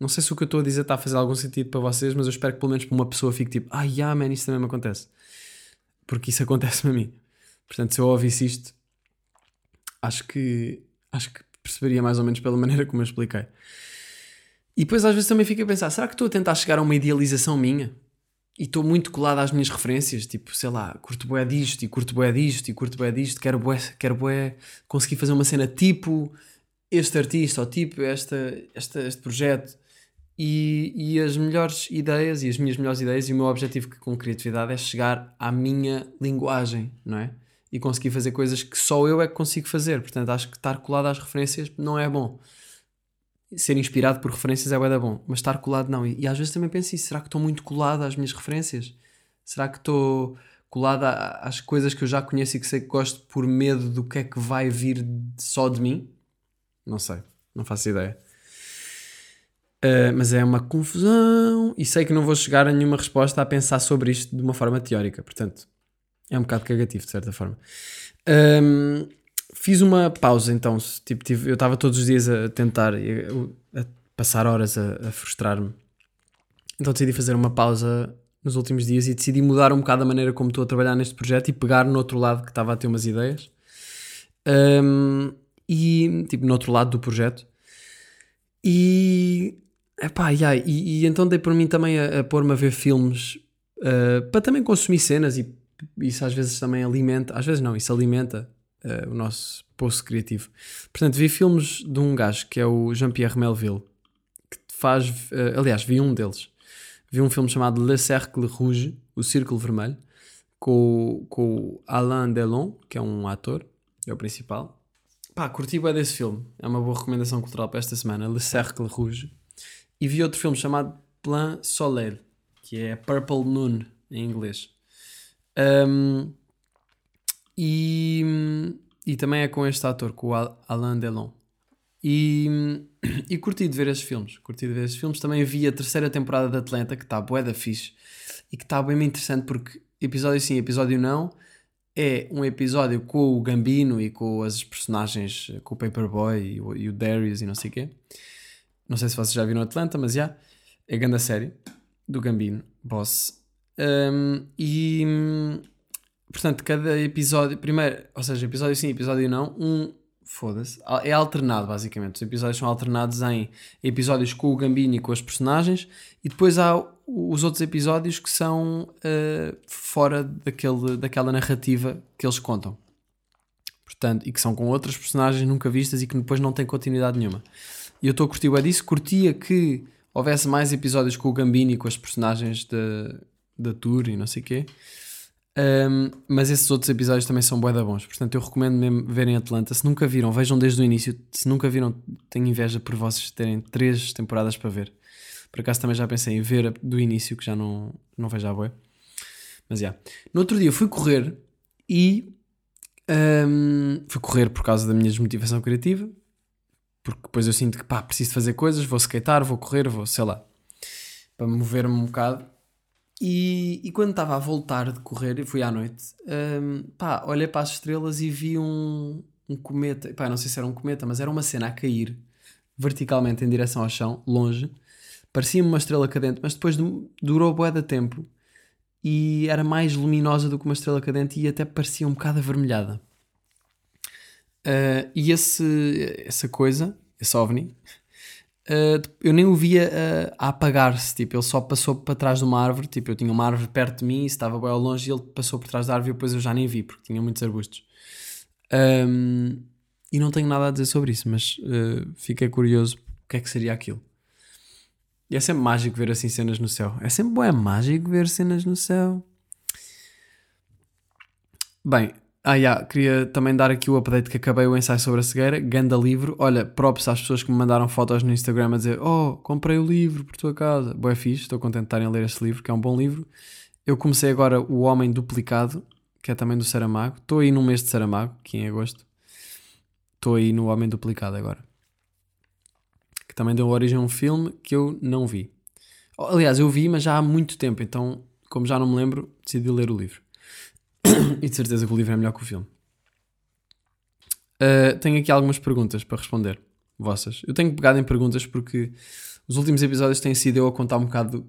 Não sei se o que eu estou a dizer está a fazer algum sentido para vocês, mas eu espero que pelo menos para uma pessoa fique tipo, ah, yeah, man, isso também me acontece. Porque isso acontece-me a mim. Portanto, se eu ouvisse isto, acho que acho que perceberia mais ou menos pela maneira como eu expliquei. E depois às vezes também fico a pensar, será que estou a tentar chegar a uma idealização minha? E estou muito colado às minhas referências, tipo, sei lá, curto bué disto, e curto bué disto, e curto bué disto, quero bué, quero bué conseguir fazer uma cena tipo, este artista, ou tipo, esta, esta, este projeto. E, e as melhores ideias, e as minhas melhores ideias, e o meu objetivo com criatividade é chegar à minha linguagem, não é? E conseguir fazer coisas que só eu é que consigo fazer. Portanto, acho que estar colado às referências não é bom. Ser inspirado por referências é da bom, mas estar colado não. E, e às vezes também penso isso: será que estou muito colado às minhas referências? Será que estou colado a- às coisas que eu já conheço e que sei que gosto por medo do que é que vai vir só de mim? Não sei, não faço ideia. Uh, mas é uma confusão e sei que não vou chegar a nenhuma resposta a pensar sobre isto de uma forma teórica, portanto é um bocado cagativo de certa forma. Um, fiz uma pausa então, tipo, tive- eu estava todos os dias a tentar, a, a passar horas a, a frustrar-me, então decidi fazer uma pausa nos últimos dias e decidi mudar um bocado a maneira como estou a trabalhar neste projeto e pegar no outro lado que estava a ter umas ideias. Um, e tipo no outro lado do projeto. E epá, yeah, e, e então dei por mim também a, a pôr-me a ver filmes uh, para também consumir cenas e isso às vezes também alimenta, às vezes não, isso alimenta uh, o nosso poço criativo. Portanto, vi filmes de um gajo que é o Jean-Pierre Melville, que faz, uh, aliás, vi um deles. Vi um filme chamado Le Cercle Rouge, o Círculo Vermelho, com, com Alain Delon, que é um ator, é o principal. Pá, curti bem desse filme. É uma boa recomendação cultural para esta semana. Le Cercle Rouge. E vi outro filme chamado Plan Soleil, que é Purple Moon em inglês. Um, e, e também é com este ator, com o Al- Alain Delon. E, e curti de ver esses filmes. Curti de ver esses filmes. Também vi a terceira temporada de Atlanta, que está bué da fixe. E que está bem interessante porque episódio sim, episódio não. É um episódio com o Gambino e com as personagens, com o Paperboy e o, e o Darius e não sei o quê. Não sei se vocês já viram Atlanta, mas já. É grande série do Gambino, boss. Um, e portanto, cada episódio, primeiro, ou seja, episódio sim, episódio não, um foda-se, é alternado basicamente. Os episódios são alternados em episódios com o Gambino e com as personagens, e depois há os outros episódios que são uh, fora daquele, daquela narrativa que eles contam. Portanto, e que são com outras personagens nunca vistas e que depois não têm continuidade nenhuma. E eu estou a curtir bué disso. Curtia que houvesse mais episódios com o Gambino e com as personagens da, da tour e não sei o quê. Um, mas esses outros episódios também são bué da bons. Portanto, eu recomendo mesmo verem Atlanta. Se nunca viram, vejam desde o início. Se nunca viram, tenho inveja por vocês terem três temporadas para ver. Por acaso também já pensei em ver do início, que já não, não vejo a bué. Mas já. No outro dia fui correr e um, fui correr por causa da minha desmotivação criativa. Porque depois eu sinto que pá, preciso fazer coisas, vou skatear, vou correr, vou, sei lá, para mover-me um bocado. E, e quando estava a voltar de correr, fui à noite, hum, pá, olhei para as estrelas e vi um, um cometa. Pá, não sei se era um cometa, mas era uma cena a cair verticalmente em direção ao chão, longe. Parecia-me uma estrela cadente, mas depois du- durou bué de tempo e era mais luminosa do que uma estrela cadente e até parecia um bocado avermelhada. Uh, e esse, essa coisa, esse ovni, uh, eu nem o via uh, a apagar-se. Tipo, ele só passou para trás de uma árvore. Tipo, eu tinha uma árvore perto de mim, estava bem ao longe, e ele passou por trás da árvore e depois eu já nem vi, porque tinha muitos arbustos. Um, e não tenho nada a dizer sobre isso, mas uh, fiquei curioso o que é que seria aquilo. E é sempre mágico ver assim cenas no céu. É sempre bom, mágico ver cenas no céu. Bem, ah, yeah, queria também dar aqui o update que acabei o ensaio sobre a cegueira, ganda livro. Olha, props às pessoas que me mandaram fotos no Instagram a dizer Oh, comprei o livro por tua casa. Boa fixe, estou contente de estarem a ler este livro, que é um bom livro. Eu comecei agora O Homem Duplicado, que é também do Saramago. Estou aí no mês de Saramago, que é em agosto. Estou aí no Homem Duplicado agora. Que também deu origem a um filme que eu não vi. Aliás, eu vi, mas já há muito tempo, então, como já não me lembro, decidi ler o livro. e de certeza que o livro é melhor que o filme. Uh, tenho aqui algumas perguntas para responder, vossas. Eu tenho pegado em perguntas porque os últimos episódios têm sido eu a contar um bocado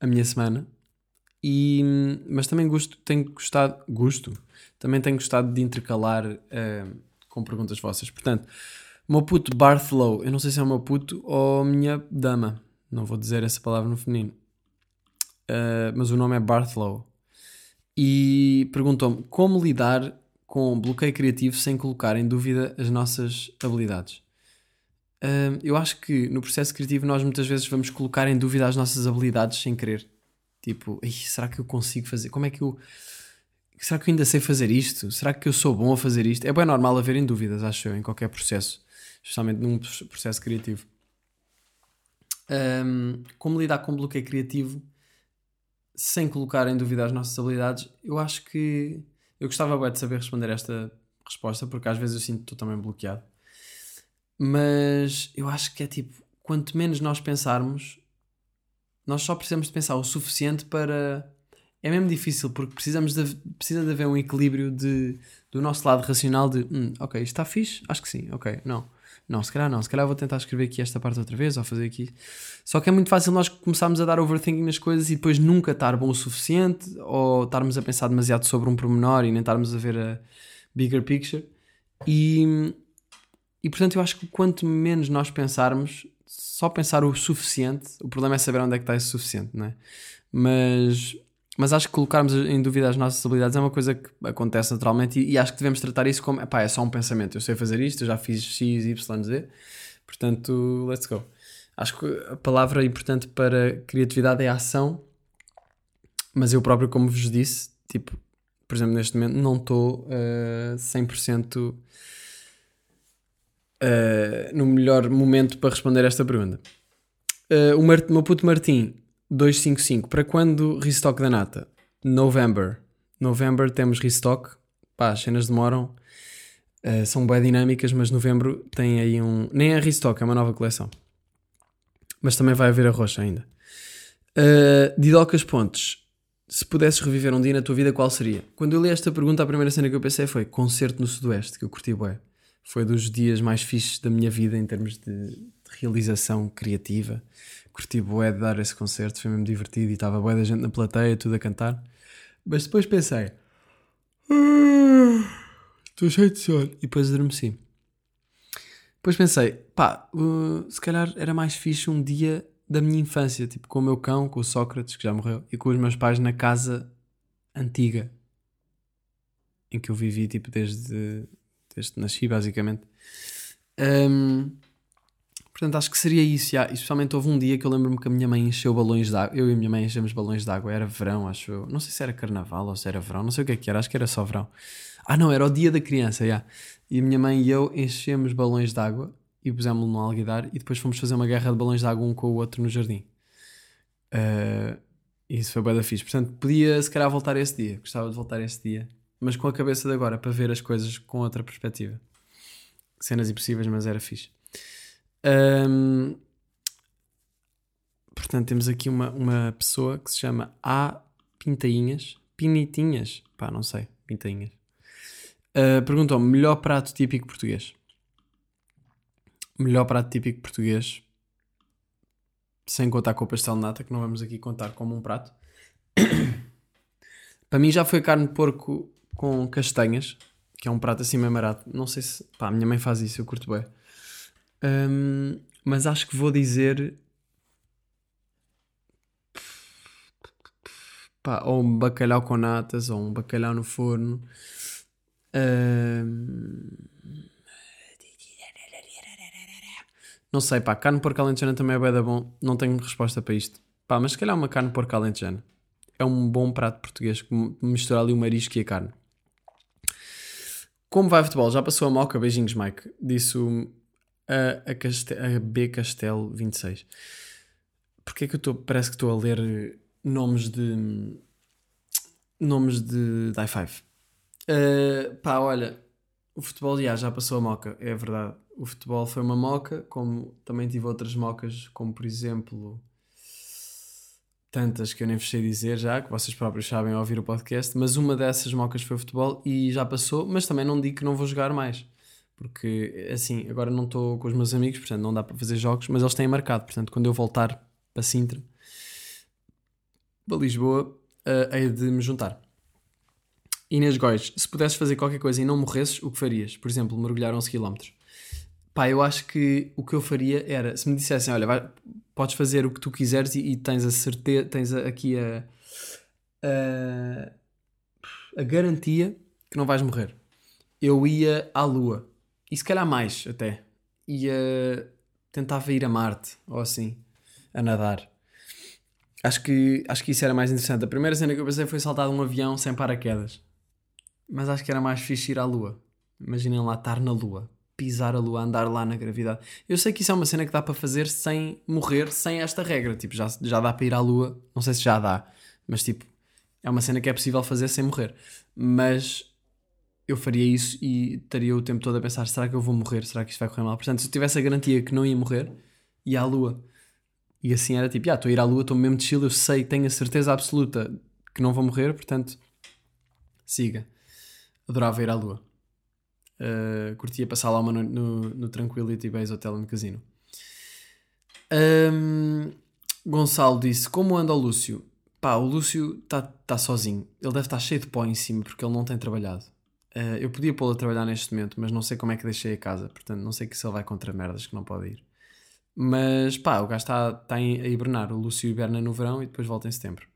a minha semana, e, mas também gosto, tenho gostado, gosto, também tenho gostado de intercalar uh, com perguntas vossas. Portanto, meu puto Barthlow, eu não sei se é o meu puto ou minha dama, não vou dizer essa palavra no feminino, uh, mas o nome é Barthlow e perguntou-me como lidar com bloqueio criativo sem colocar em dúvida as nossas habilidades. hum, eu acho que no processo criativo nós muitas vezes vamos colocar em dúvida as nossas habilidades sem querer. Tipo, "Ei, será que eu consigo fazer? Como é que eu. Será que eu ainda sei fazer isto? Será que eu sou bom a fazer isto? É bem normal haverem dúvidas, acho eu, em qualquer processo, especialmente num processo criativo. Hum, como lidar com bloqueio criativo sem colocar em dúvida as nossas habilidades? Eu acho que eu gostava bem de saber responder esta resposta, porque às vezes eu sinto que estou também bloqueado. Mas eu acho que é tipo, quanto menos nós pensarmos, nós só precisamos de pensar o suficiente para. É mesmo difícil, porque precisamos de, precisa de haver um equilíbrio de, do nosso lado racional de hum, ok, isto está fixe? Acho que sim, ok, não. Não, se calhar não, se calhar vou tentar escrever aqui esta parte outra vez ou fazer aqui. Só que é muito fácil nós começarmos a dar overthinking nas coisas e depois nunca estar bom o suficiente ou estarmos a pensar demasiado sobre um pormenor e nem estarmos a ver a bigger picture. E, e portanto eu acho que quanto menos nós pensarmos, só pensar o suficiente, o problema é saber onde é que está esse suficiente, não é? Mas, mas acho que colocarmos em dúvida as nossas habilidades é uma coisa que acontece naturalmente e, e acho que devemos tratar isso como, epá, é só um pensamento, eu sei fazer isto, eu já fiz X, Y, Z, portanto, let's go. Acho que a palavra importante para criatividade é ação, mas eu próprio, como vos disse, tipo, por exemplo, neste momento não estou uh, 100% uh, no melhor momento para responder esta pergunta. Uh, o, Mart- meu puto Martim, 255, para quando restock da nata? November. November temos restock. Pá, as cenas demoram. Uh, são bem dinâmicas, mas novembro tem aí um. Nem é restock, é uma nova coleção. Mas também vai haver a roxa ainda. Uh, Didocas Pontes. Se pudesses reviver um dia na tua vida, qual seria? Quando eu li esta pergunta, a primeira cena que eu pensei foi concerto no Sudoeste, que eu curti bué. Foi dos dias mais fixes da minha vida em termos de, de realização criativa. Curti bué de dar esse concerto, foi mesmo divertido e estava bué da gente na plateia, tudo a cantar. Mas depois pensei, "Ah, estou cheio de sono. E depois adormeci. Depois pensei, pá, uh, se calhar era mais fixe um dia da minha infância, tipo com o meu cão, com o Sócrates, que já morreu, e com os meus pais na casa antiga em que eu vivi, tipo, desde, desde que nasci, basicamente. Ahm, portanto, acho que seria isso. E especialmente houve um dia que eu lembro-me que a minha mãe encheu balões de água. Eu e a minha mãe enchemos balões de água, era verão, acho eu. Não sei se era carnaval ou se era verão, não sei o que é que era, acho que era só verão. Ah, não, era o dia da criança, já. E a minha mãe e eu enchemos balões de água e pusemos-lo no alguidar e depois fomos fazer uma guerra de balões de água um com o outro no jardim. E isso foi bem da fixe. Portanto, podia se calhar voltar esse dia. Gostava de voltar esse dia. Mas com a cabeça de agora, para ver as coisas com outra perspectiva. Cenas impossíveis, mas era fixe. Ahm, portanto, temos aqui uma, uma pessoa que se chama A Pintainhas. Pinitinhas? Pá, não sei. Pintainhas. Uh, Perguntou-me: melhor prato típico português? Melhor prato típico português, sem contar com o pastel de nata, que não vamos aqui contar como um prato. Para mim já foi carne de porco com castanhas, que é um prato assim meio barato. Não sei se. Pá, a minha mãe faz isso, eu curto bem. Hum, mas acho que vou dizer. Pá, ou um bacalhau com natas, ou um bacalhau no forno. Hum, Não sei, pá, carne porco alentejana também é bué da bom. Não tenho resposta para isto. Pá, mas se calhar uma carne porco alentejana. É um bom prato português que mistura ali o marisco e a carne. Como vai futebol? Já passou a moca? Beijinhos, Mike. Disse o, a, a, Caste- a B Castelo 26. Porquê que eu estou... Parece que estou a ler nomes de... Nomes de die five. Uh, pá, olha, o futebol já, já passou a moca, é verdade. O futebol foi uma moca, como também tive outras mocas, como por exemplo, tantas que eu nem vos sei dizer já, que vocês próprios sabem ao ouvir o podcast, mas uma dessas mocas foi o futebol e já passou, mas também não digo que não vou jogar mais. Porque, assim, agora não estou com os meus amigos, portanto não dá para fazer jogos, mas eles têm marcado. Portanto, quando eu voltar para Sintra, para Lisboa, uh, hei de me juntar. Inês Góis, se pudesses fazer qualquer coisa e não morresses, o que farias? Por exemplo, mergulhar 11 km. Pá, eu acho que o que eu faria era, se me dissessem, olha, vai- podes fazer o que tu quiseres e, e tens a certeza, tens a- aqui a, a, a garantia que não vais morrer. Eu ia à lua. E se calhar mais até. Ia tentava ir a Marte, ou assim, a nadar. Acho que, acho que isso era mais interessante. A primeira cena que eu pensei foi saltar de um avião sem paraquedas. Mas acho que era mais fixe ir à Lua. Imaginem lá estar na Lua, pisar a Lua, andar lá na gravidade. Eu sei que isso é uma cena que dá para fazer sem morrer, sem esta regra. Tipo, já, já dá para ir à Lua. Não sei se já dá, mas tipo, é uma cena que é possível fazer sem morrer. Mas eu faria isso e estaria o tempo todo a pensar: será que eu vou morrer? Será que isto vai correr mal? Portanto, se eu tivesse a garantia que não ia morrer, ia à Lua. E assim era tipo: ah, estou a ir à Lua, estou mesmo de Chile, eu sei, tenho a certeza absoluta que não vou morrer, portanto, siga. Adorava ir à Lua. Uh, curtia passar lá uma noite no, no Tranquility Base Hotel and Casino. Um, Gonçalo disse: Como anda o Lúcio? Pá, o Lúcio está tá sozinho. Ele deve estar cheio de pó em cima porque ele não tem trabalhado. Uh, eu podia pô-lo a trabalhar neste momento, mas não sei como é que deixei a casa. Portanto, não sei que se ele vai contra merdas que não pode ir. Mas pá, o gajo está tá a hibernar. O Lúcio hiberna no verão e depois volta em setembro.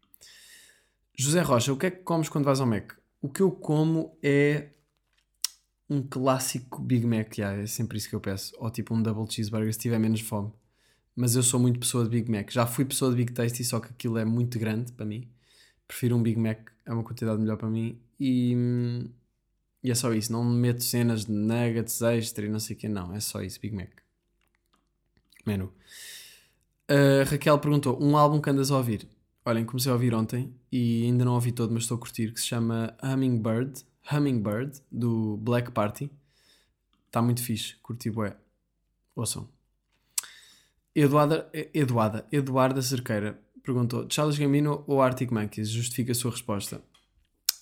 José Rocha, o que é que comes quando vais ao Mac? O que eu como é um clássico Big Mac, yeah, é sempre isso que eu peço. Ou tipo um double cheeseburger se tiver menos fome. Mas eu sou muito pessoa de Big Mac. Já fui pessoa de Big Tasty, só que aquilo é muito grande para mim. Prefiro um Big Mac, é uma quantidade melhor para mim. E, e é só isso. Não meto cenas de nuggets extra e não sei o que. Não, é só isso, Big Mac. Menu. Uh, Raquel perguntou: um álbum que andas a ouvir? Olhem, comecei a ouvir ontem e ainda não ouvi todo, mas estou a curtir, que se chama Hummingbird, Hummingbird, do Black Party. Está muito fixe, curti bué. Ouçam. Eduarda, Eduarda, Eduarda Cerqueira perguntou: Charles Gambino ou Arctic Monkeys? Justifica a sua resposta.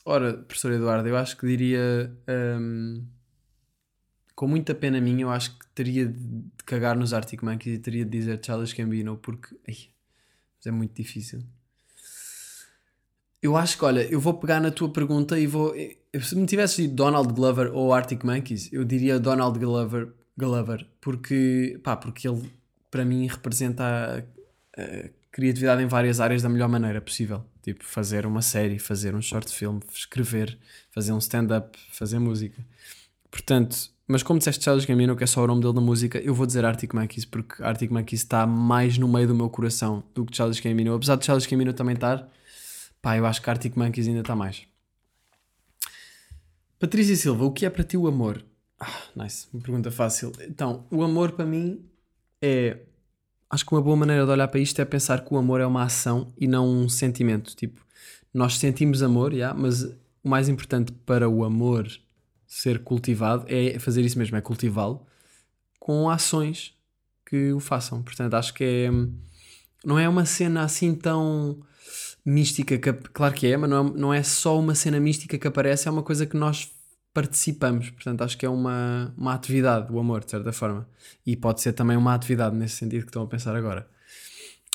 Ora, professor Eduardo, eu acho que diria. hum, com muita pena minha, eu acho que teria de cagar nos Arctic Monkeys e teria de dizer Charles Gambino, porque. Ai, é muito difícil. Eu acho que, olha, eu vou pegar na tua pergunta e vou. eu- Se me tivesse dito Donald Glover ou Arctic Monkeys, eu diria Donald Glover, Glover porque, pá, porque ele, para mim, representa a, a criatividade em várias áreas da melhor maneira possível. Tipo, fazer uma série, fazer um short film, escrever, fazer um stand-up, fazer música. Portanto, mas como disseste Charles Gambino, que é só o nome dele na música, eu vou dizer Arctic Monkeys, porque Arctic Monkeys está mais no meio do meu coração do que Charles Gambino. Apesar de Charles Gambino também estar, pá, eu acho que Arctic Monkeys ainda está mais. Patrícia Silva, o que é para ti o amor? Ah, nice, uma pergunta fácil. Então, o amor para mim é. Acho que uma boa maneira de olhar para isto é pensar que o amor é uma ação e não um sentimento. Tipo, nós sentimos amor, yeah, mas o mais importante para o amor ser cultivado é fazer isso mesmo, é cultivá-lo com ações que o façam. Portanto, acho que é. Não é uma cena assim tão mística, que, claro que é, mas não é, não é só uma cena mística que aparece, é uma coisa que nós participamos. Portanto, acho que é uma, uma atividade, o amor, de certa forma. E pode ser também uma atividade nesse sentido que estão a pensar agora.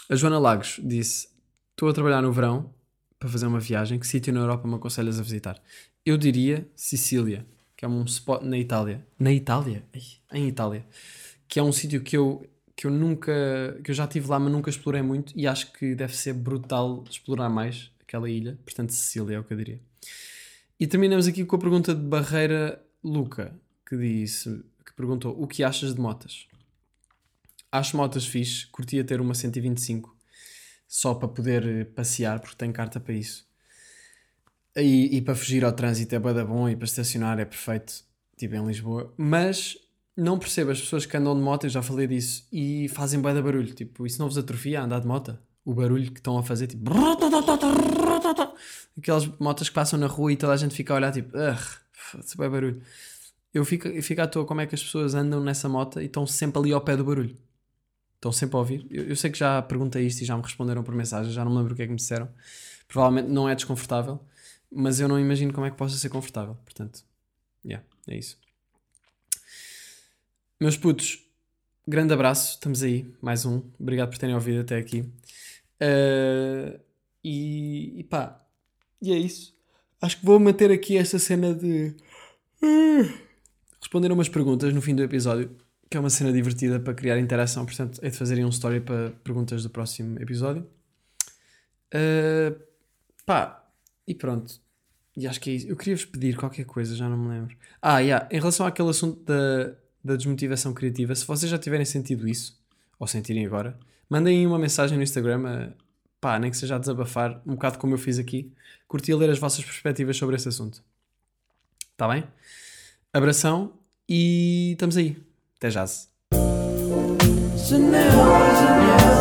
A Joana Lagos disse: Estou a trabalhar no verão para fazer uma viagem. Que sítio na Europa me aconselhas a visitar? Eu diria Sicília, que é um spot na Itália. Na Itália? Ai, em Itália. Que é um sítio que eu, que eu nunca. que eu já estive lá, mas nunca explorei muito e acho que deve ser brutal explorar mais aquela ilha. Portanto, Sicília é o que eu diria. E terminamos aqui com a pergunta de Barreira Luca, que disse, que perguntou: o que achas de motas? Acho motas fixe, curtia ter uma 125 só para poder passear, porque tenho carta para isso. E, e para fugir ao trânsito é bada bom e para estacionar é perfeito, tipo em Lisboa. Mas não percebo as pessoas que andam de moto, eu já falei disso, e fazem bada barulho. Tipo, isso não vos atrofia a andar de moto? O barulho que estão a fazer, tipo. Aquelas motas que passam na rua e toda a gente fica a olhar, tipo, foda-se, bem barulho. Eu fico, eu fico à toa como é que as pessoas andam nessa moto e estão sempre ali ao pé do barulho. Estão sempre a ouvir. Eu, eu sei que já perguntei isto e já me responderam por mensagem, já não me lembro o que é que me disseram. Provavelmente não é desconfortável, mas eu não imagino como é que possa ser confortável. Portanto, yeah, é isso. Meus putos, grande abraço, estamos aí, mais um. Obrigado por terem ouvido até aqui. Uh, e, e pá, e é isso. Acho que vou manter aqui esta cena de uh, responder umas perguntas no fim do episódio, que é uma cena divertida para criar interação. Portanto, é de fazerem um story para perguntas do próximo episódio. Uh, pá, e pronto. E acho que é isso. Eu queria-vos pedir qualquer coisa, já não me lembro. Ah, yeah, em relação àquele assunto da, da desmotivação criativa, se vocês já tiverem sentido isso, ou sentirem agora, mandem uma mensagem no Instagram, a, pá, nem que seja a desabafar, um bocado como eu fiz aqui. Curtia ler as vossas perspectivas sobre esse assunto. Está bem? Abração e estamos aí. Até já. Janela.